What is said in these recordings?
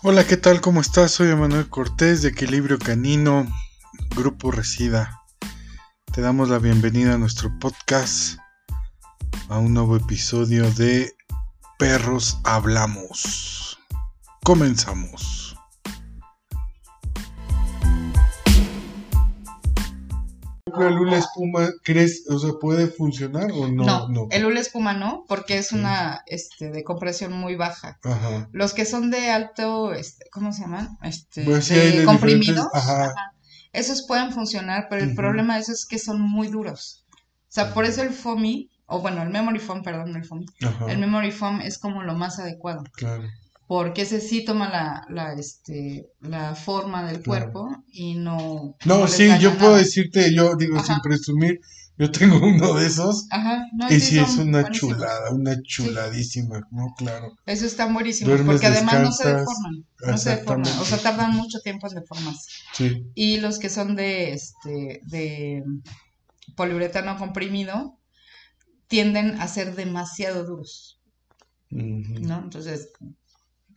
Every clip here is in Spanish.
Hola, ¿qué tal? ¿Cómo estás? Soy Emanuel Cortés de Equilibrio Canino, Grupo Resida. Te damos la bienvenida a nuestro podcast, a un nuevo episodio de Perros Hablamos. Comenzamos. ¿La lula espuma crees, o sea, puede funcionar o no? No, el hula espuma no, porque es una este, de compresión muy baja. Ajá. Los que son de alto, este, ¿cómo se llaman? Este, Pues sí, de hay de comprimidos. ajá. ajá, Esos pueden funcionar, pero el problema de eso es que son muy duros. O sea, por eso el FOMI, o bueno, el Memory Foam, perdón, el FOMI. Ajá, El Memory Foam es como lo más adecuado, claro. Porque ese sí toma la, la, este, la forma del Claro. cuerpo y no... No, sí, yo puedo decirte, yo digo Ajá. sin presumir, yo tengo uno de esos Ajá, no, y sí sí es una buenísimos. chulada, una chuladísima, ¿no? Claro. Eso está buenísimo, Duermes, porque además no se deforman, no se deforman, o sea, tardan mucho tiempo en deformarse. Sí. Y los que son de este de poliuretano comprimido tienden a ser demasiado duros, Ujú. ¿no? Entonces,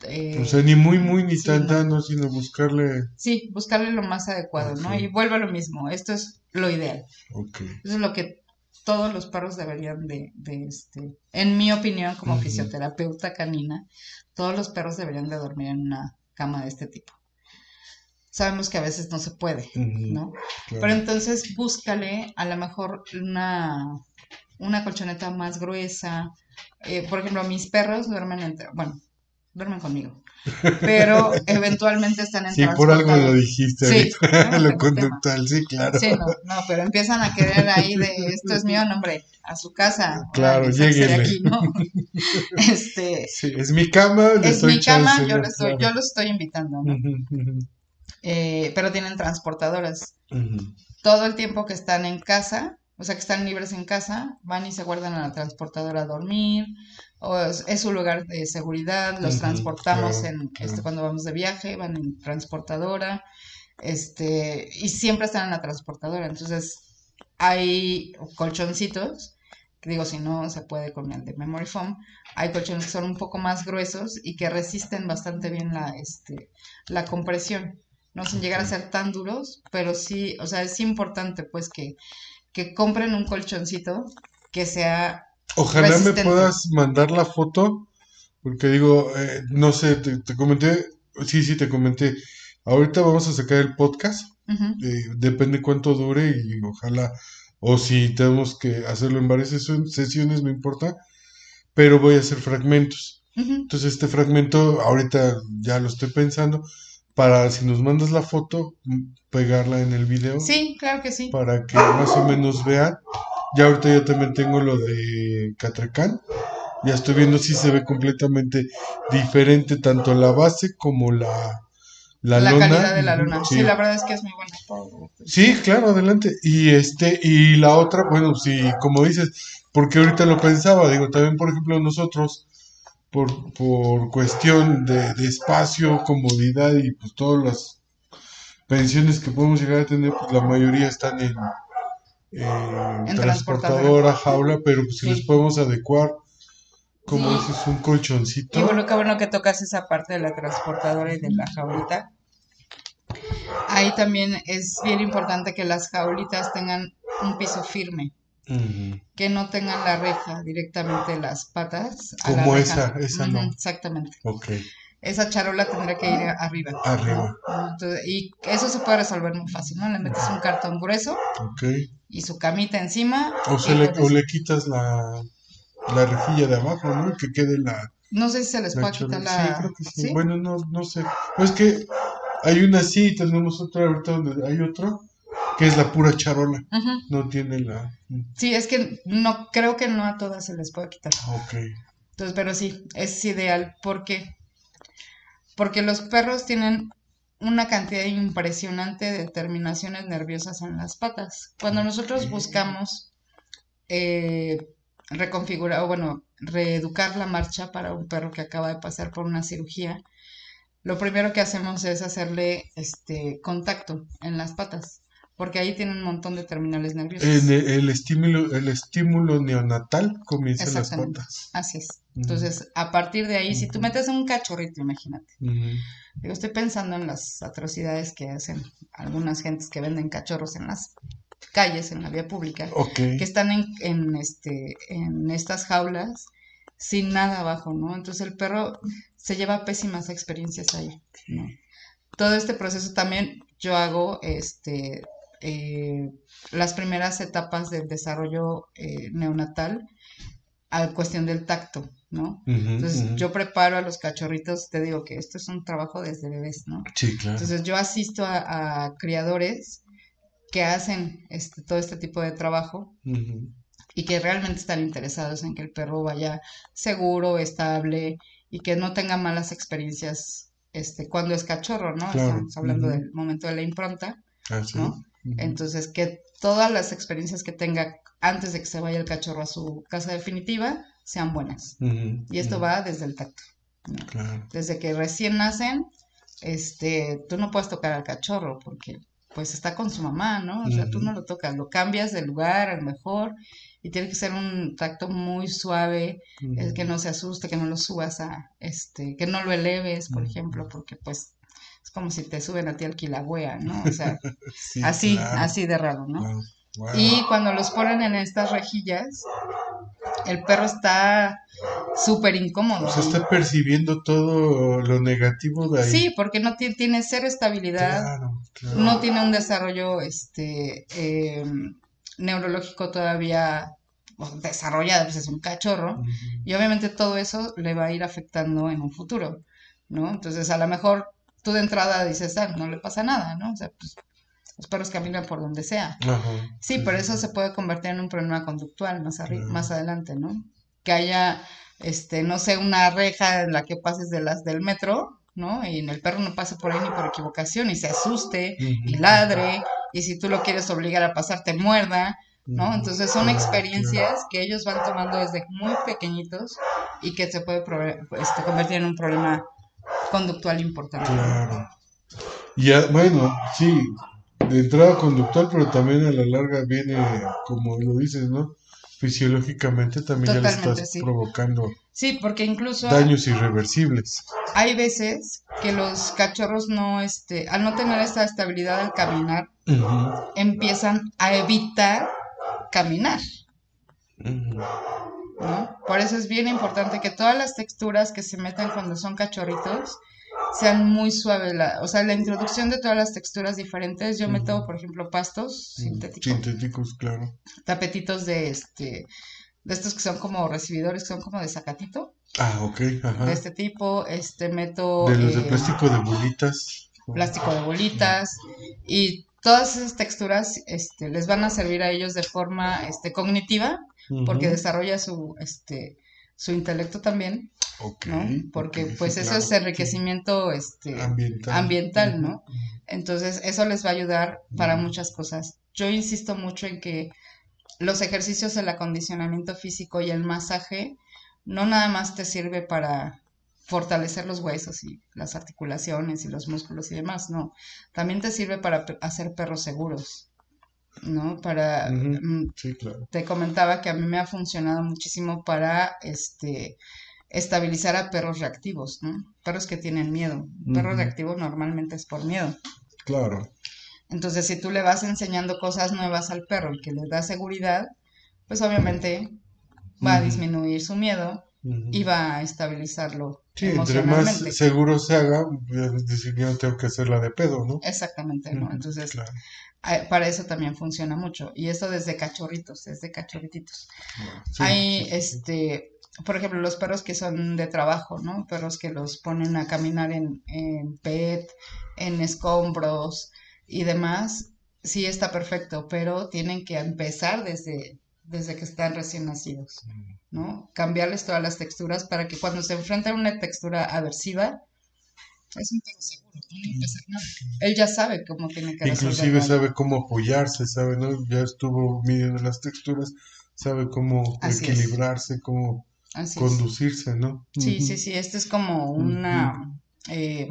eh, O sea, ni muy, muy, ni sí, tan, tan, no, sino buscarle. sí, buscarle lo más adecuado, ¿no? Y vuelve a lo mismo, esto es lo ideal, Ok. eso es lo que todos los perros deberían de, de este, en mi opinión como fisioterapeuta canina, todos los perros deberían de dormir en una cama de este tipo. Sabemos que a veces no se puede, ¿no? claro. Pero entonces búscale a lo mejor una, una colchoneta más gruesa. Eh, por ejemplo, mis perros duermen entre, bueno, duermen conmigo, pero eventualmente están en Sí, por algo lo dijiste Sí, ahorita, no, lo conductual, sí, claro. Sí, no, no, pero empiezan a querer ahí de esto es mío, no, hombre, a su casa. Claro, aquí, ¿no? Este, Sí, es mi cama, es mi cama, yo, lo estoy, Claro. yo los estoy invitando, ¿no? Eh, pero tienen transportadoras. todo el tiempo que están en casa, o sea, que están libres en casa, van y se guardan a la transportadora a dormir, o es, es su lugar de seguridad, los transportamos claro, en, claro. este, cuando vamos de viaje, van en transportadora, este, y siempre están en la transportadora, entonces hay colchoncitos, que digo, si no se puede con el de Memory Foam, hay colchones que son un poco más gruesos y que resisten bastante bien la, este, la compresión. No sin llegar a ser tan duros, pero sí, o sea, es importante pues que, que compren un colchoncito que sea, Ojalá me puedas mandar la foto, porque digo, eh, no sé, te, te comenté, sí, sí, te comenté. Ahorita vamos a sacar el podcast, eh, depende cuánto dure y ojalá, o si tenemos que hacerlo en varias sesiones, no importa, pero voy a hacer fragmentos. Entonces este fragmento, ahorita ya lo estoy pensando, para si nos mandas la foto, m- pegarla en el video, sí, claro que sí. para que más o menos vean. Ya ahorita yo también tengo lo de Catracán. Ya estoy viendo si se ve completamente diferente tanto la base como la, la, La lona. calidad de la luna. Sí. Sí, la verdad es que es muy buena. Sí, claro, adelante. Y este, y la otra, bueno, sí, como dices, porque ahorita lo pensaba, digo, también, por ejemplo, nosotros, por, por cuestión de, de espacio, comodidad y pues todas las pensiones que podemos llegar a tener, pues la mayoría están en, en transportadora, jaula, pero pues si Sí. les podemos adecuar, como Sí. dices, un colchoncito. Y bueno, qué bueno que tocas esa parte de la transportadora y de la jaulita. Ahí también es bien importante que las jaulitas tengan un piso firme, que no tengan la reja directamente las patas. a la Como reja. esa, esa no. Exactamente. Ok, Esa charola tendría que ir arriba. arriba, y eso se puede resolver muy fácil, ¿no? Le metes un cartón grueso y su camita encima. O, y se le, o le quitas la, la rejilla de abajo, ¿no? Que quede la, No sé si se les puede quitar la... Sí, creo que sí. ¿Sí? Bueno, no, no sé. No, es que hay una sí, tenemos otra ahorita donde hay otro, que es la pura charola. No tiene la... Sí, es que no creo que no a todas se les puede quitar. Ok. Entonces, pero sí, es ideal. ¿Por qué? Porque los perros tienen una cantidad impresionante de terminaciones nerviosas en las patas. Cuando nosotros buscamos eh, reconfigurar, o bueno, reeducar la marcha para un perro que acaba de pasar por una cirugía, lo primero que hacemos es hacerle este contacto en las patas. Porque ahí tienen un montón de terminales nerviosos. En el, el estímulo, el estímulo neonatal comienza en las patas. Así es. Entonces, a partir de ahí, si tú metes un cachorrito, imagínate. Digo, estoy pensando en las atrocidades que hacen algunas gentes que venden cachorros en las calles, en la vía pública, Ok. que están en, en, este, en estas jaulas sin nada abajo, ¿no? Entonces el perro se lleva pésimas experiencias ahí, ¿no? Todo este proceso también yo hago, este, eh, las primeras etapas del desarrollo eh, neonatal a cuestión del tacto, ¿no? Entonces yo preparo a los cachorritos, te digo que esto es un trabajo desde bebés, ¿no? Sí, claro. Entonces yo asisto a, a criadores que hacen este, todo este tipo de trabajo y que realmente están interesados en que el perro vaya seguro, estable y que no tenga malas experiencias este, cuando es cachorro, ¿no? Claro, Estamos hablando del momento de la impronta, Así ¿no? entonces que todas las experiencias que tenga antes de que se vaya el cachorro a su casa definitiva sean buenas. Y esto va desde el tacto. ¿no? Claro. Desde que recién nacen, este, tú no puedes tocar al cachorro porque pues está con su mamá, ¿no? O sea, tú no lo tocas, lo cambias de lugar al mejor y tiene que ser un tacto muy suave, que no se asuste, que no lo subas a, este, que no lo eleves, por ejemplo, porque pues es como si te suben a ti al quilagüea, ¿no? O sea, Sí, así, claro, así de raro, ¿no? claro. Wow. Y cuando los ponen en estas rejillas, el perro está súper incómodo. O sea, está percibiendo todo lo negativo de ahí. Sí, porque no ti- tiene cero estabilidad, Claro, claro. no tiene un desarrollo este eh, neurológico todavía bueno, desarrollado, pues es un cachorro, y obviamente todo eso le va a ir afectando en un futuro, ¿no? Entonces, a lo mejor tú de entrada dices, ah, no le pasa nada, ¿no? O sea, pues los perros caminan por donde sea. Ajá. Sí, pero eso se puede convertir en un problema conductual más, más adelante, ¿no? Que haya, este, no sé, una reja en la que pases de las del metro, ¿no? Y el perro no pase por ahí ni por equivocación y se asuste y ladre, y si tú lo quieres obligar a pasar, te muerda, ¿no? Entonces son experiencias que ellos van tomando desde muy pequeñitos y que se puede este, convertir en un problema conductual importante. Claro. Y ya, bueno, sí, de entrada conductual, pero también a la larga viene, como lo dices, ¿no? Fisiológicamente también ya le estás sí. provocando Sí, porque incluso daños irreversibles. hay veces que los cachorros no, este, al no tener esta estabilidad al caminar, empiezan a evitar caminar, ujú. ¿No? Por eso es bien importante que todas las texturas que se metan cuando son cachorritos sean muy suaves. la- o sea, la introducción de todas las texturas diferentes. Yo meto, por ejemplo, pastos sintéticos, Sintéticos, claro. tapetitos de este, de estos que son como recibidores, que son como de zacatito, Ah, ok, ajá. de este tipo. Este meto De los de eh, plástico de bolitas. plástico de bolitas y todas esas texturas este, les van a servir a ellos de forma este, cognitiva porque desarrolla su este su intelecto también, Ok, ¿no? Porque sí, pues eso claro, es enriquecimiento este. Ambiental. ¿no? Entonces eso les va a ayudar para muchas cosas. Yo insisto mucho en que los ejercicios, el acondicionamiento físico y el masaje no nada más te sirve para fortalecer los huesos y las articulaciones y los músculos y demás, no. También te sirve para hacer perros seguros, ¿no? Para, mm, Sí, claro. te comentaba que a mí me ha funcionado muchísimo para, este, estabilizar a perros reactivos, ¿no? Perros que tienen miedo. Un perro reactivo normalmente es por miedo. Claro. Entonces, si tú le vas enseñando cosas nuevas al perro y que le da seguridad, pues obviamente va a disminuir su miedo Ujú. y va a estabilizarlo Sí, entre más seguro se haga, es decir, yo tengo que hacerla de pedo, ¿no? Exactamente, ¿no? Entonces, claro. a- para eso también funciona mucho. Y esto desde cachorritos, desde cachorrititos. Sí, Hay, sí. este, por ejemplo, los perros que son de trabajo, ¿no? Perros que los ponen a caminar en, en PET, en escombros y demás, sí está perfecto, pero tienen que empezar desde, desde que están recién nacidos, ¿no? Cambiarles todas las texturas para que cuando se enfrenta a una textura aversiva, es un perro seguro, no nada. Él ya sabe cómo tiene que Inclusive sabe cómo apoyarse, sabe, ¿no? Ya estuvo midiendo las texturas, sabe cómo Así es. equilibrarse, cómo Así es. conducirse, ¿no? Sí, sí, sí, esto es como una, eh,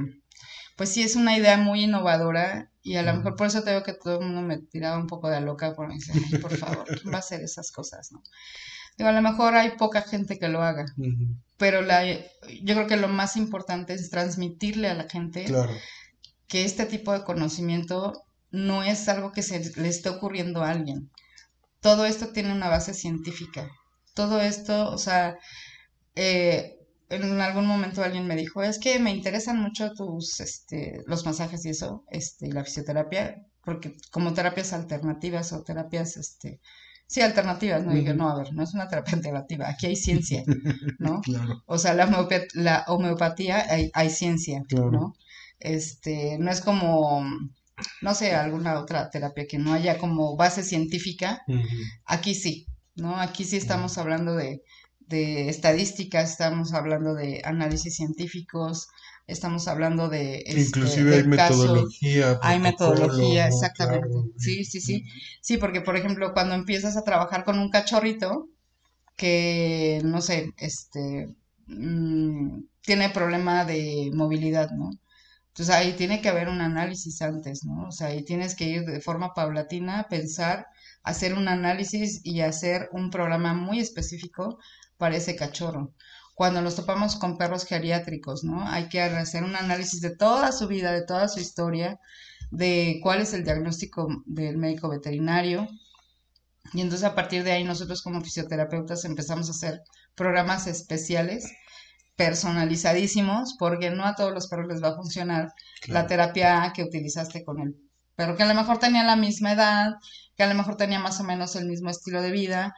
pues sí, es una idea muy innovadora Y a lo mejor por eso te veo que todo el mundo me tiraba un poco de loca por dice, por favor, ¿quién va a hacer esas cosas, no? Digo, a lo mejor hay poca gente que lo haga, pero la, yo creo que lo más importante es transmitirle a la gente que este tipo de conocimiento no es algo que se le esté ocurriendo a alguien. Todo esto tiene una base científica. Todo esto, o sea, eh, en algún momento alguien me dijo, es que me interesan mucho tus, este, los masajes y eso, este, y la fisioterapia, porque como terapias alternativas o terapias, este, sí, alternativas, ¿no? dije, no, a ver, no es una terapia alternativa, aquí hay ciencia, ¿no? O sea, la, homeopatía, la homeopatía hay, hay ciencia, ¿no? Este, no es como, no sé, alguna otra terapia que no haya como base científica, aquí sí, ¿no? Aquí sí estamos hablando de de estadísticas, estamos hablando de análisis científicos, estamos hablando de... Este, Inclusive hay metodología. Hay metodología, exactamente. Sí, sí, sí. Sí, porque por ejemplo, cuando empiezas a trabajar con un cachorrito que, no sé, este, mm, tiene problema de movilidad, ¿no? Entonces ahí tiene que haber un análisis antes, ¿no? O sea, ahí tienes que ir de forma paulatina, pensar, hacer un análisis y hacer un programa muy específico para ese cachorro. Cuando nos topamos con perros geriátricos, ¿no? Hay que hacer un análisis de toda su vida, de toda su historia, de cuál es el diagnóstico del médico veterinario. Y entonces a partir de ahí nosotros como fisioterapeutas empezamos a hacer programas especiales personalizadísimos porque no a todos los perros les va a funcionar la terapia que utilizaste con el perro que a lo mejor tenía la misma edad, que a lo mejor tenía más o menos el mismo estilo de vida,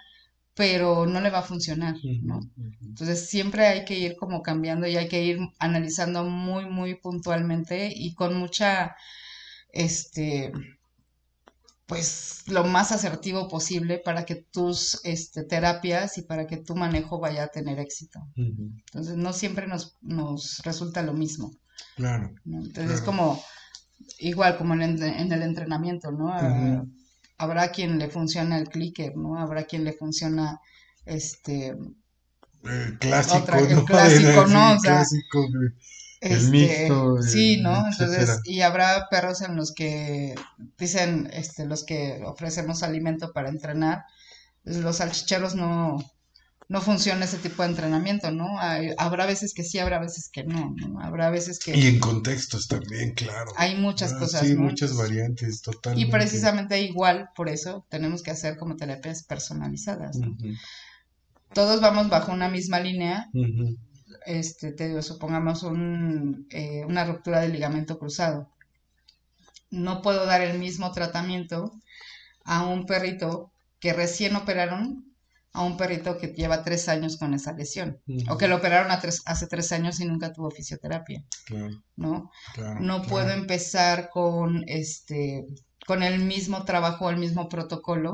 pero no le va a funcionar, ¿no? Entonces siempre hay que ir como cambiando y hay que ir analizando muy, muy puntualmente y con mucha, este, pues lo más asertivo posible para que tus este, terapias y para que tu manejo vaya a tener éxito. Entonces no siempre nos, nos resulta lo mismo. Claro. Entonces es como, igual como en, el entrenamiento, ¿no? Habrá quien le funciona el clicker, ¿no? Habrá quien le funciona este el clásico, el clásico, ¿no? El este, mixto, sí, ¿no? Entonces, y habrá perros en los que dicen, este, los que ofrecemos alimento para entrenar, los salchicheros no, no funciona ese tipo de entrenamiento, ¿no? habrá veces que sí, habrá veces que no, ¿no? Habrá veces que... Y en contextos también, claro. Hay muchas ah, cosas. Sí, muchas variantes, totalmente. Y precisamente igual, por eso tenemos que hacer como terapias personalizadas, ¿no? Todos vamos bajo una misma línea. Este, te digo, supongamos un, eh, una ruptura del ligamento cruzado. No puedo dar el mismo tratamiento a un perrito que recién operaron a un perrito que lleva tres años con esa lesión o que lo operaron hace tres años y nunca tuvo fisioterapia, ¿no? no puedo empezar con este con el mismo trabajo, el mismo protocolo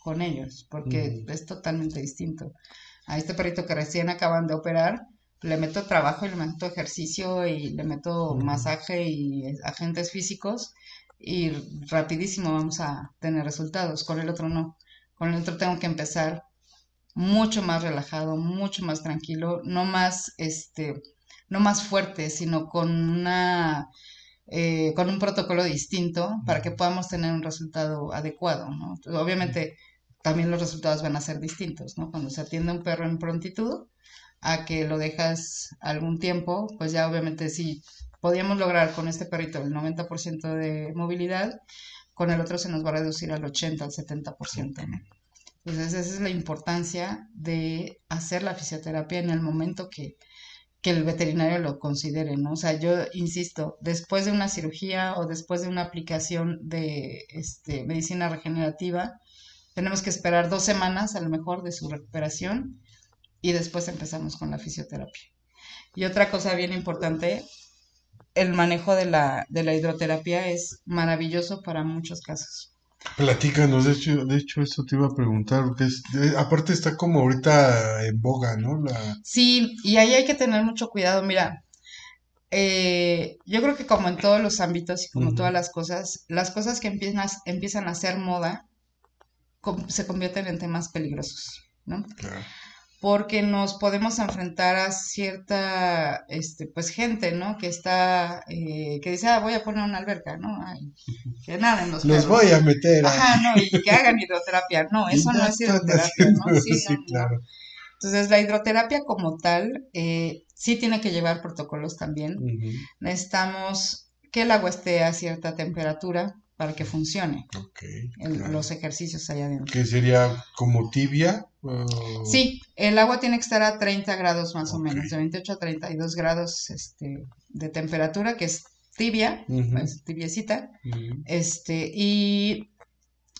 con ellos, porque es totalmente distinto. A este perrito que recién acaban de operar, le meto trabajo y le meto ejercicio y le meto masaje y agentes físicos y rapidísimo vamos a tener resultados. Con el otro no. Con el otro tengo que empezar mucho más relajado, mucho más tranquilo, no más, este, no más fuerte, sino con una, eh, con un protocolo distinto para que podamos tener un resultado adecuado, ¿no? Obviamente también los resultados van a ser distintos, ¿no? Cuando se atiende a un perro en prontitud, a que lo dejas algún tiempo, pues ya obviamente si podíamos lograr con este perrito el 90% de movilidad, con el otro se nos va a reducir al 80, al 70%, ¿no? Entonces esa es la importancia de hacer la fisioterapia en el momento que, el veterinario lo considere, ¿no? O sea, yo insisto, después de una cirugía o después de una aplicación de este, medicina regenerativa, tenemos que esperar dos semanas a lo mejor de su recuperación y después empezamos con la fisioterapia. Y otra cosa bien importante, el manejo de la, de la hidroterapia es maravilloso para muchos casos. Platícanos, de hecho, de hecho eso te iba a preguntar, porque es, aparte está como ahorita en boga, ¿no? La... Sí, y ahí hay que tener mucho cuidado. Mira, eh, yo creo que como en todos los ámbitos y como todas las cosas, las cosas que empiezan, empiezan a ser moda se convierten en temas peligrosos, ¿no? Claro. Porque nos podemos enfrentar a cierta, este, pues gente, ¿no? Que está, eh, que dice, ah, voy a poner una alberca, ¿no? Ay, que naden los Los voy a meter. Ajá, no, y que hagan hidroterapia. No, eso no es hidroterapia, ¿no? haciendo- Sí, sí, no, no. claro. Entonces, la hidroterapia como tal, eh, sí tiene que llevar protocolos también. Ujú. Necesitamos que el agua esté a cierta temperatura para que funcione Ok, el- claro. los ejercicios allá adentro. Que sería como tibia. O- Sí, el agua tiene que estar a 30 grados más o menos, de 28 a 32 grados este, de temperatura, que es tibia, es tibiecita, este, y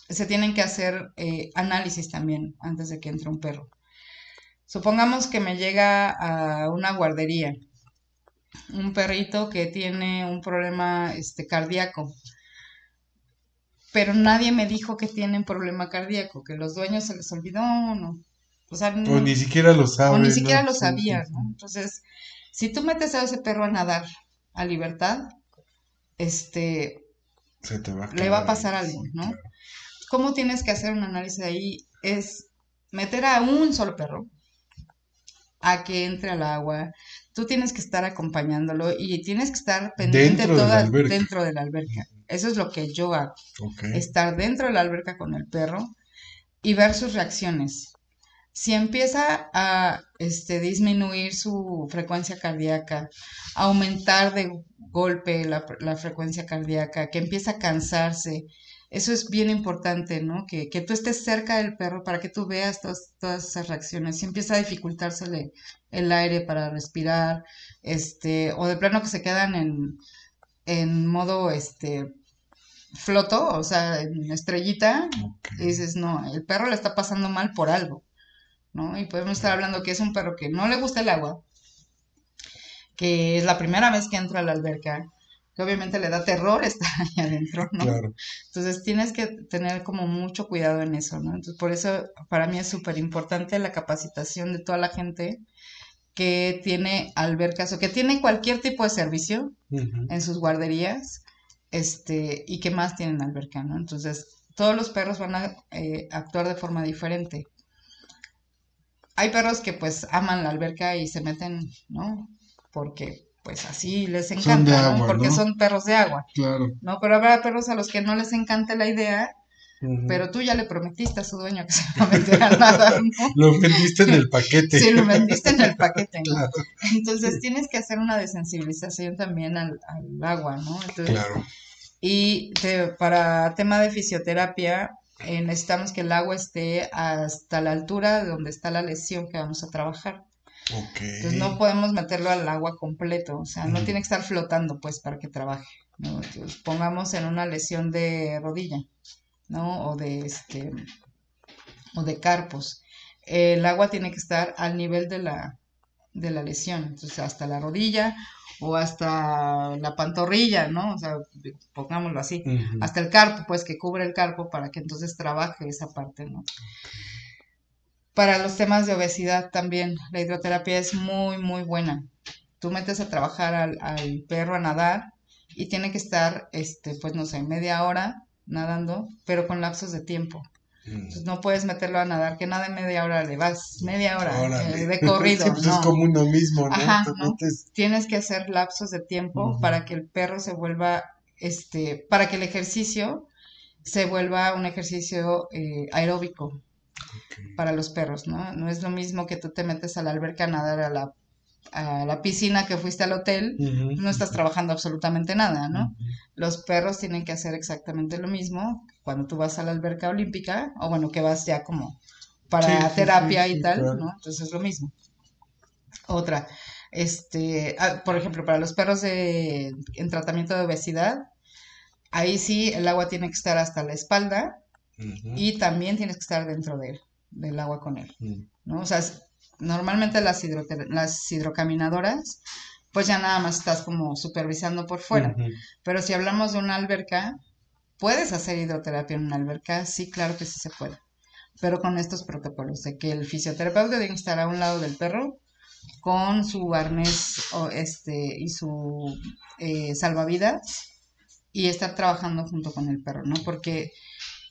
se tienen que hacer eh, análisis también antes de que entre un perro. Supongamos que me llega a una guardería un perrito que tiene un problema este, cardíaco, pero nadie me dijo que tiene un problema cardíaco, que los dueños se les olvidó, no. O sea, O no- ni siquiera lo o saben. ni siquiera ¿no? lo Sí, sabía, sí, ¿no? Entonces, si tú metes a ese perro a nadar a libertad, este, Se te va a le va a pasar ahí, algo, ¿no? claro. ¿Cómo tienes que hacer un análisis ahí? Es meter a un solo perro a que entre al agua. Tú tienes que estar acompañándolo y tienes que estar pendiente Dentro toda dentro de la alberca. Eso es lo que yo hago, estar dentro de la alberca con el perro y ver sus reacciones. Si empieza a este, disminuir su frecuencia cardíaca, aumentar de golpe la, la frecuencia cardíaca, que empieza a cansarse, eso es bien importante, ¿no? Que, que tú estés cerca del perro para que tú veas todas, todas esas reacciones. Si empieza a dificultársele el aire para respirar, este, o de plano que se quedan en, en modo, este, floto, o sea, en estrellita, y dices, no, el perro le está pasando mal por algo, ¿no? Y podemos estar hablando que es un perro que no le gusta el agua, que es la primera vez que entra a la alberca, que obviamente le da terror estar ahí adentro, ¿no? Claro. Entonces tienes que tener como mucho cuidado en eso, ¿no? Entonces por eso para mí es súper importante la capacitación de toda la gente que tiene albercas o que tiene cualquier tipo de servicio en sus guarderías, este, y que más tienen alberca, ¿no? Entonces, todos los perros van a eh, actuar de forma diferente. Hay perros que pues aman la alberca y se meten, ¿no? Porque pues así les Son encanta, Porque ¿no? son perros de agua, Claro. ¿no? Pero habrá perros a los que no les encanta la idea, Pero tú ya le prometiste a su dueño que se va a meter a nadar, ¿no? Lo vendiste en el paquete. Sí, lo vendiste en el paquete, ¿no? Claro. Entonces tienes que hacer una desensibilización también al, al agua, ¿no? Entonces, Claro. Y te- para tema de fisioterapia, eh, necesitamos que el agua esté hasta la altura de donde está la lesión que vamos a trabajar. Ok. Entonces no podemos meterlo al agua completo, o sea, no tiene que estar flotando pues para que trabaje. ¿no? Entonces, pongamos en una lesión de rodilla, ¿no? O de este o de carpos. El agua tiene que estar al nivel de la de la lesión, entonces hasta la rodilla o hasta la pantorrilla, ¿no? O sea, pongámoslo así hasta el carpo, pues que cubre el carpo para que entonces trabaje esa parte, ¿no? Para los temas de obesidad también, la hidroterapia es muy, muy buena. Tú metes a trabajar al, al perro a nadar y tiene que estar, este, pues no sé, media hora nadando, pero con lapsos de tiempo. Mm. Entonces no puedes meterlo a nadar, que nada media hora le vas, media hora eh, de corrido, Sí, pues no. es como uno mismo, ¿no? Ajá, ¿no? metes- Tienes que hacer lapsos de tiempo para que el perro se vuelva, este, para que el ejercicio se vuelva un ejercicio eh, aeróbico para los perros, ¿no? No es lo mismo que tú te metes a la alberca a nadar a la, a la piscina que fuiste al hotel, no estás trabajando absolutamente nada, ¿no? Los perros tienen que hacer exactamente lo mismo cuando tú vas a la alberca olímpica, o bueno, que vas ya como para Sí, terapia sí, y tal, claro. ¿no? Entonces es lo mismo. Otra, este, ah, por ejemplo, para los perros de, en tratamiento de obesidad, ahí sí el agua tiene que estar hasta la espalda y también tienes que estar dentro de él, del agua con él, Mm. ¿no? O sea, normalmente las, hidroter- las hidrocaminadoras, pues ya nada más estás como supervisando por fuera. Pero si hablamos de una alberca, ¿puedes hacer hidroterapia en una alberca? Sí, claro que sí se puede. Pero con estos protocolos de que el fisioterapeuta que estar a un lado del perro con su arnés o este, y su eh, salvavidas y estar trabajando junto con el perro, ¿no? Porque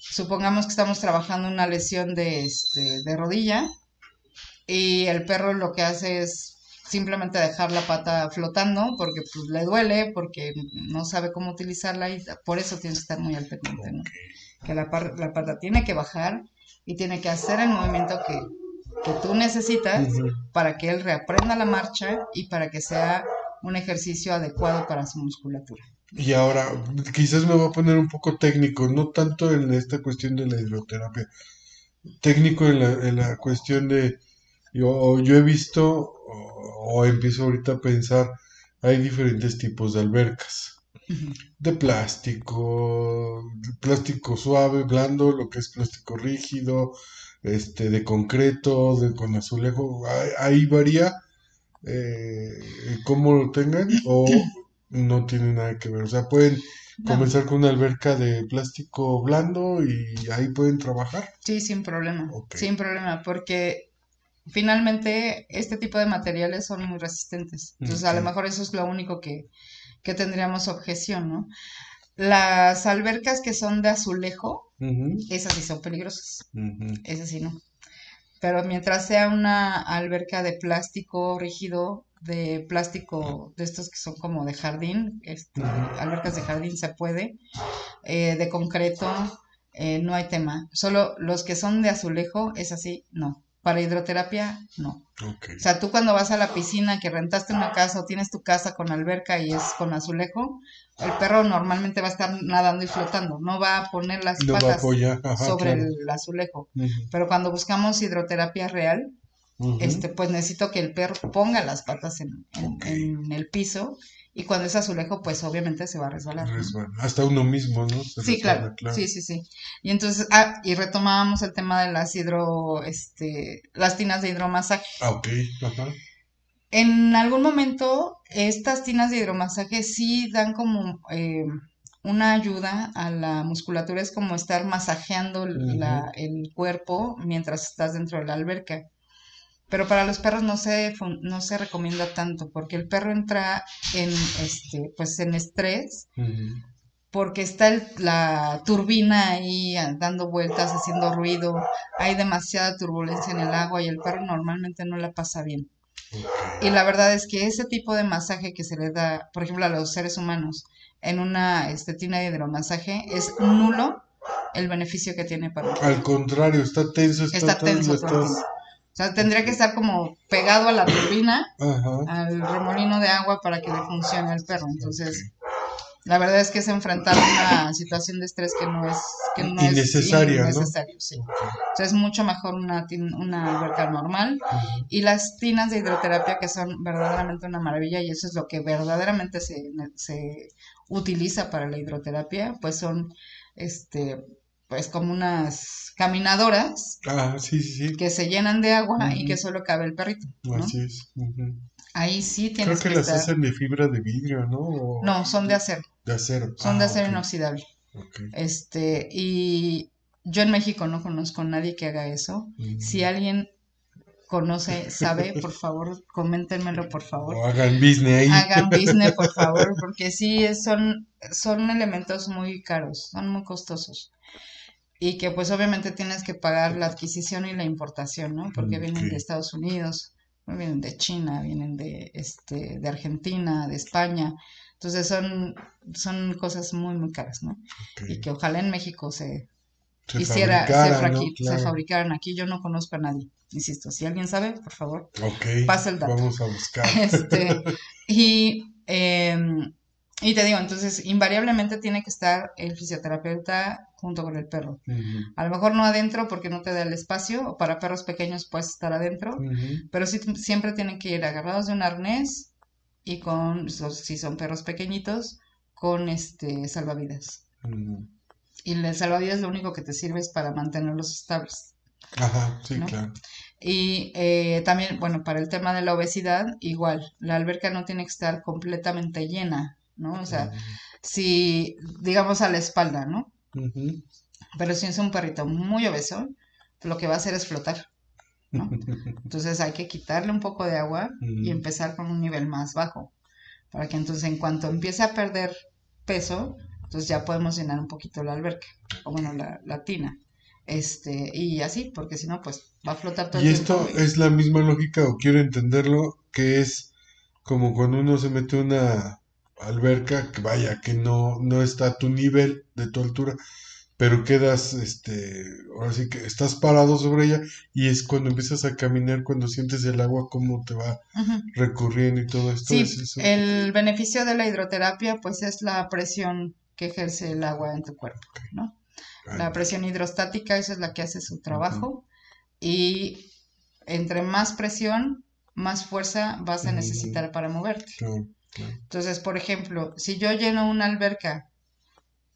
supongamos que estamos trabajando una lesión de, este, de rodilla y el perro lo que hace es simplemente dejar la pata flotando porque pues le duele, porque no sabe cómo utilizarla y por eso tienes que estar muy al pendiente, ¿no? Que la, la pata tiene que bajar y tiene que hacer el movimiento que, que tú necesitas para que él reaprenda la marcha y para que sea un ejercicio adecuado para su musculatura. Y ahora, quizás me voy a poner un poco técnico, no tanto en esta cuestión de la hidroterapia, técnico en la, en la cuestión de, yo, yo he visto, o, empiezo ahorita a pensar, hay diferentes tipos de albercas, de plástico, plástico suave, blando, lo que es plástico rígido, este, de concreto, de, con azulejo, ahí, varía eh, cómo lo tengan o no tiene nada que ver. O sea, pueden comenzar con una alberca de plástico blando y ahí pueden trabajar. Sí, sin problema. Sin problema, porque finalmente este tipo de materiales son muy resistentes. Entonces, a lo mejor eso es lo único que, que tendríamos objeción, ¿no? Las albercas que son de azulejo, esas sí son peligrosas. Esas sí no. Pero mientras sea una alberca de plástico rígido, de plástico de estos que son como de jardín, este, albercas de jardín se puede, eh, de concreto, eh, no hay tema. Solo los que son de azulejo, es así, no. Para hidroterapia, no. O sea, tú cuando vas a la piscina, que rentaste una casa o tienes tu casa con alberca y es con azulejo, el perro normalmente va a estar nadando y flotando, no va a poner las patas sobre el azulejo. Pero cuando buscamos hidroterapia real, este, pues necesito que el perro ponga las patas en, en, el piso y cuando es azulejo, pues obviamente se va a resbalar. Hasta uno mismo, ¿no? sí, claro. Sí, sí, sí. Y entonces, ah, y retomábamos el tema de las hidro, este, las tinas de hidromasaje. Ah, ok, ajá. En algún momento, estas tinas de hidromasaje sí dan como eh, una ayuda a la musculatura, es como estar masajeando el cuerpo mientras estás dentro de la alberca. Pero para los perros no se, no se recomienda tanto, porque el perro entra en, este, pues en estrés, porque está la turbina ahí dando vueltas, haciendo ruido, hay demasiada turbulencia en el agua y el perro normalmente no la pasa bien. Y la verdad es que ese tipo de masaje que se le da, por ejemplo, a los seres humanos en una este, tina de hidromasaje es nulo el beneficio que tiene para el Al contrario, está tenso, está, tenso. O sea, tendría que estar como pegado a la turbina, al remolino de agua para que le funcione al perro. Entonces, la verdad es que es enfrentar una situación de estrés que no es que no innecesaria, es innecesario, sí. Entonces, es mucho mejor una, una alberca normal. Y las tinas de hidroterapia que son verdaderamente una maravilla y eso es lo que verdaderamente se, se utiliza para la hidroterapia, pues son este pues como unas caminadoras ah, sí, sí, que se llenan de agua y que solo cabe el perrito. Así es. Ahí sí tienes Creo que, las hacen de fibra de vidrio, ¿no? No, son de acero. De acero. Son de ah, acero inoxidable. Este, y yo en México no conozco a nadie que haga eso. Si alguien conoce, sabe, por favor, coméntenmelo, por favor. O hagan business ahí. Hagan business, por favor, porque sí, son, son elementos muy caros, son muy costosos y que pues obviamente tienes que pagar la adquisición y la importación, ¿no? Porque vienen de Estados Unidos, vienen de China, vienen de, este, de Argentina, de España. Entonces son, son cosas muy, muy caras, ¿no? Y que ojalá en México se, hiciera, se, fabricaran aquí. Yo no conozco a nadie, insisto. Si alguien sabe, por favor, pasa el dato. Vamos a buscar. Este, y eh, y te digo, entonces invariablemente tiene que estar el fisioterapeuta junto con el perro. A lo mejor no adentro porque no te da el espacio, o para perros pequeños puedes estar adentro, pero sí, siempre tienen que ir agarrados de un arnés y con, si son perros pequeñitos, con este salvavidas. Y el salvavidas lo único que te sirve es para mantenerlos estables. Ajá, sí, claro. Y eh, también, bueno, para el tema de la obesidad, igual, la alberca no tiene que estar completamente llena ¿no? O sea, si, digamos, a la espalda, ¿no? Pero si es un perrito muy obeso, lo que va a hacer es flotar, ¿no? Entonces hay que quitarle un poco de agua y empezar con un nivel más bajo, para que entonces en cuanto empiece a perder peso, entonces ya podemos llenar un poquito la alberca, o bueno, la, tina. este, y así, porque si no, pues va a flotar todo Y el esto tiempo. es la misma lógica, o quiero entenderlo, que es como cuando uno se mete una alberca, que vaya, que no, no está a tu nivel, de tu altura, pero quedas, este, ahora sí que estás parado sobre ella, y es cuando empiezas a caminar, cuando sientes el agua, cómo te va Ujú. recurriendo y todo esto. Sí, es el beneficio de la hidroterapia, pues es la presión que ejerce el agua en tu cuerpo, ¿no? La presión hidrostática, esa es la que hace su trabajo. Y entre más presión, más fuerza vas a Ujú. necesitar para moverte. Claro. Entonces, por ejemplo, si yo lleno una alberca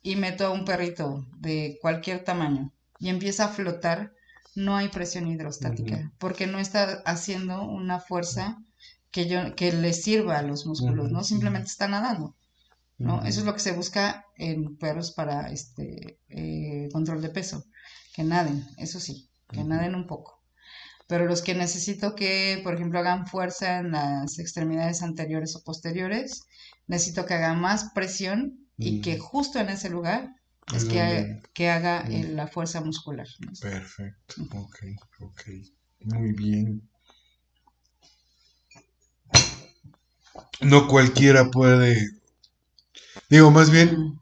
y meto a un perrito de cualquier tamaño y empieza a flotar, no hay presión hidrostática, porque no está haciendo una fuerza que yo que le sirva a los músculos, ¿no? Simplemente está nadando, ¿no? Eso es lo que se busca en perros para este eh, control de peso, que naden, eso sí, que naden un poco. Pero los que necesito que, por ejemplo, hagan fuerza en las extremidades anteriores o posteriores, necesito que hagan más presión y que Ujú. justo en ese lugar es que, ha- donde- que haga eh, la fuerza muscular. ¿no? Perfecto, ok, ok. Muy bien. No cualquiera puede, digo, más bien,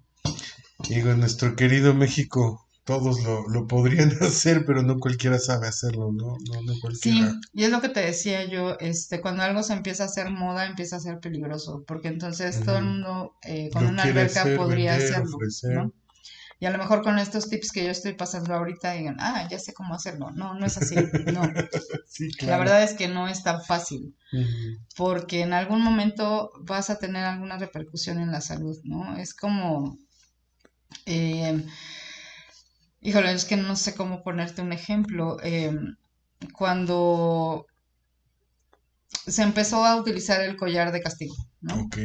digo, nuestro querido México, todos lo, lo podrían hacer, pero no cualquiera sabe hacerlo, ¿no? No, no Sí, cualquiera. y es lo que te decía yo, este, cuando algo se empieza a hacer moda, empieza a ser peligroso, porque entonces todo el mundo eh, con Lo una alberca hacer, podría vender, hacerlo, ofrecer. ¿no? Y a lo mejor con estos tips que yo estoy pasando ahorita digan, ah, ya sé cómo hacerlo. No, no es así, no. Sí, La verdad es que no es tan fácil. Porque en algún momento vas a tener alguna repercusión en la salud, ¿no? Es como, eh, híjole, es que no sé cómo ponerte un ejemplo. eh, cuando se empezó a utilizar el collar de castigo, ¿no? Ok,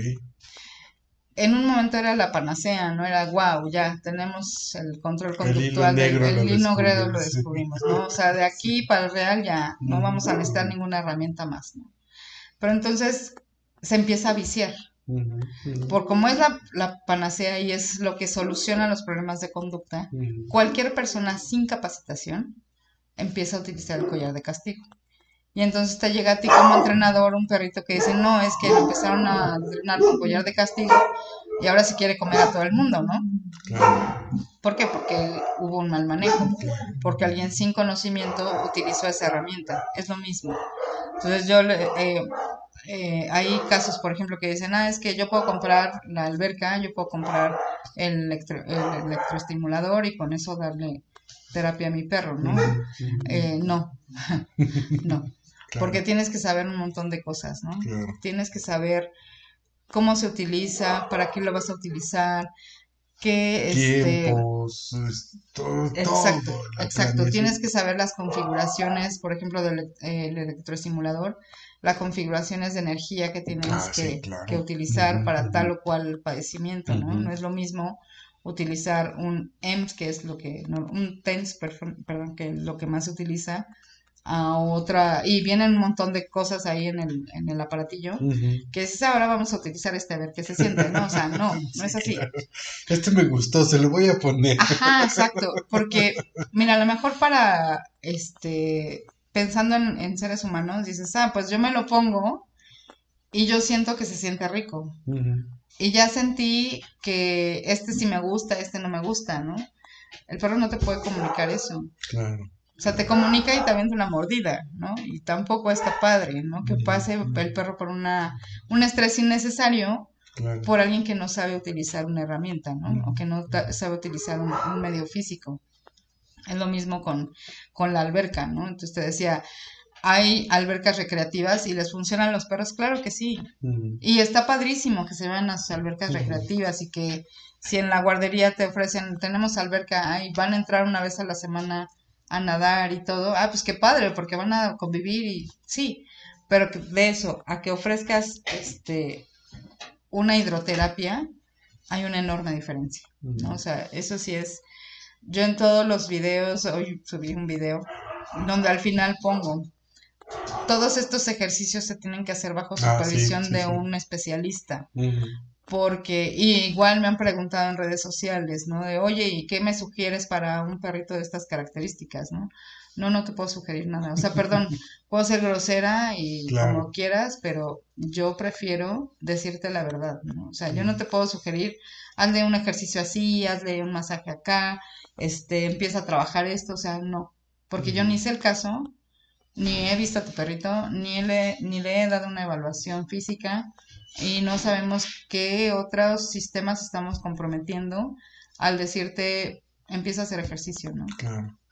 En un momento era la panacea, ¿no? Era, wow, ya tenemos el control conductual, del- negro el lo hilo negro lo descubrimos, ¿no? O sea, de aquí para el real ya no vamos a necesitar ninguna herramienta más, ¿no? Pero entonces se empieza a viciar. Ujú, ujú, Por como es la, la panacea y es lo que soluciona los problemas de conducta, ujú. cualquier persona sin capacitación empieza a utilizar el collar de castigo. Y entonces te llega a ti como entrenador un perrito que dice, no, es que empezaron a entrenar con collar de castigo y ahora se quiere comer a todo el mundo, ¿no? Claro, ¿Por qué? Porque hubo un mal manejo, porque alguien sin conocimiento utilizó esa herramienta. Es lo mismo. Entonces yo, le- eh, eh, hay casos, por ejemplo, que dicen, ah, es que yo puedo comprar la alberca, yo puedo comprar el, electro- el electroestimulador y con eso darle terapia a mi perro, ¿no? Eh, no, no, Claro, porque tienes que saber un montón de cosas, ¿no? claro. Tienes que saber cómo se utiliza, para qué lo vas a utilizar, qué, este, Tiempos, es todo, Exacto, todo, exacto. Tienes que saber las configuraciones, por ejemplo, del el electroestimulador, las configuraciones de energía que tienes Ah, que, sí, claro. que utilizar para tal o cual padecimiento, ¿no? No es lo mismo utilizar un EMS, que es lo que, no, un TENS, perdón, que es lo que más se utiliza, a otra, y vienen un montón de cosas ahí en el, en el aparatillo, que "Ah, ahora vamos a utilizar este a ver qué se siente, ¿no? O sea, no, no es así. Este me gustó, se lo voy a poner. Ajá, exacto, porque mira, a lo mejor para, este, pensando en, en seres humanos, dices, ah, pues yo me lo pongo y yo siento que se siente rico. Y ya sentí que este sí me gusta, este no me gusta, ¿no? El perro no te puede comunicar eso. Claro. O sea, te comunica y te avienta una mordida, ¿no? Y tampoco está padre, ¿no? Que pase el perro por una, un estrés innecesario Claro. por alguien que no sabe utilizar una herramienta, ¿no? O que no sabe utilizar un, un medio físico. Es lo mismo con, con la alberca, ¿no? Entonces te decía, ¿hay albercas recreativas y les funcionan los perros? Claro que sí. Y está padrísimo que se vean las albercas Ujú. recreativas y que si en la guardería te ofrecen, tenemos alberca, ahí van a entrar una vez a la semana a nadar y todo, ah, pues qué padre, porque van a convivir y sí, pero de eso a que ofrezcas este una hidroterapia, hay una enorme diferencia, ¿no? O sea, eso sí es, yo en todos los videos, hoy subí un video donde al final pongo, todos estos ejercicios se tienen que hacer bajo Ah, sí, supervisión sí, de sí. un especialista, porque igual me han preguntado en redes sociales, ¿no? De, oye, ¿y qué me sugieres para un perrito de estas características, ¿no? No, no te puedo sugerir nada. O sea, perdón, puedo ser grosera y como quieras, pero yo prefiero decirte la verdad, ¿no? O sea, yo no te puedo sugerir, hazle un ejercicio así, hazle un masaje acá, este, empieza a trabajar esto, o sea, no. Porque yo ni sé el caso, ni he visto a tu perrito, ni le, ni le he dado una evaluación física y no sabemos qué otros sistemas estamos comprometiendo al decirte empieza a hacer ejercicio, ¿no? Claro.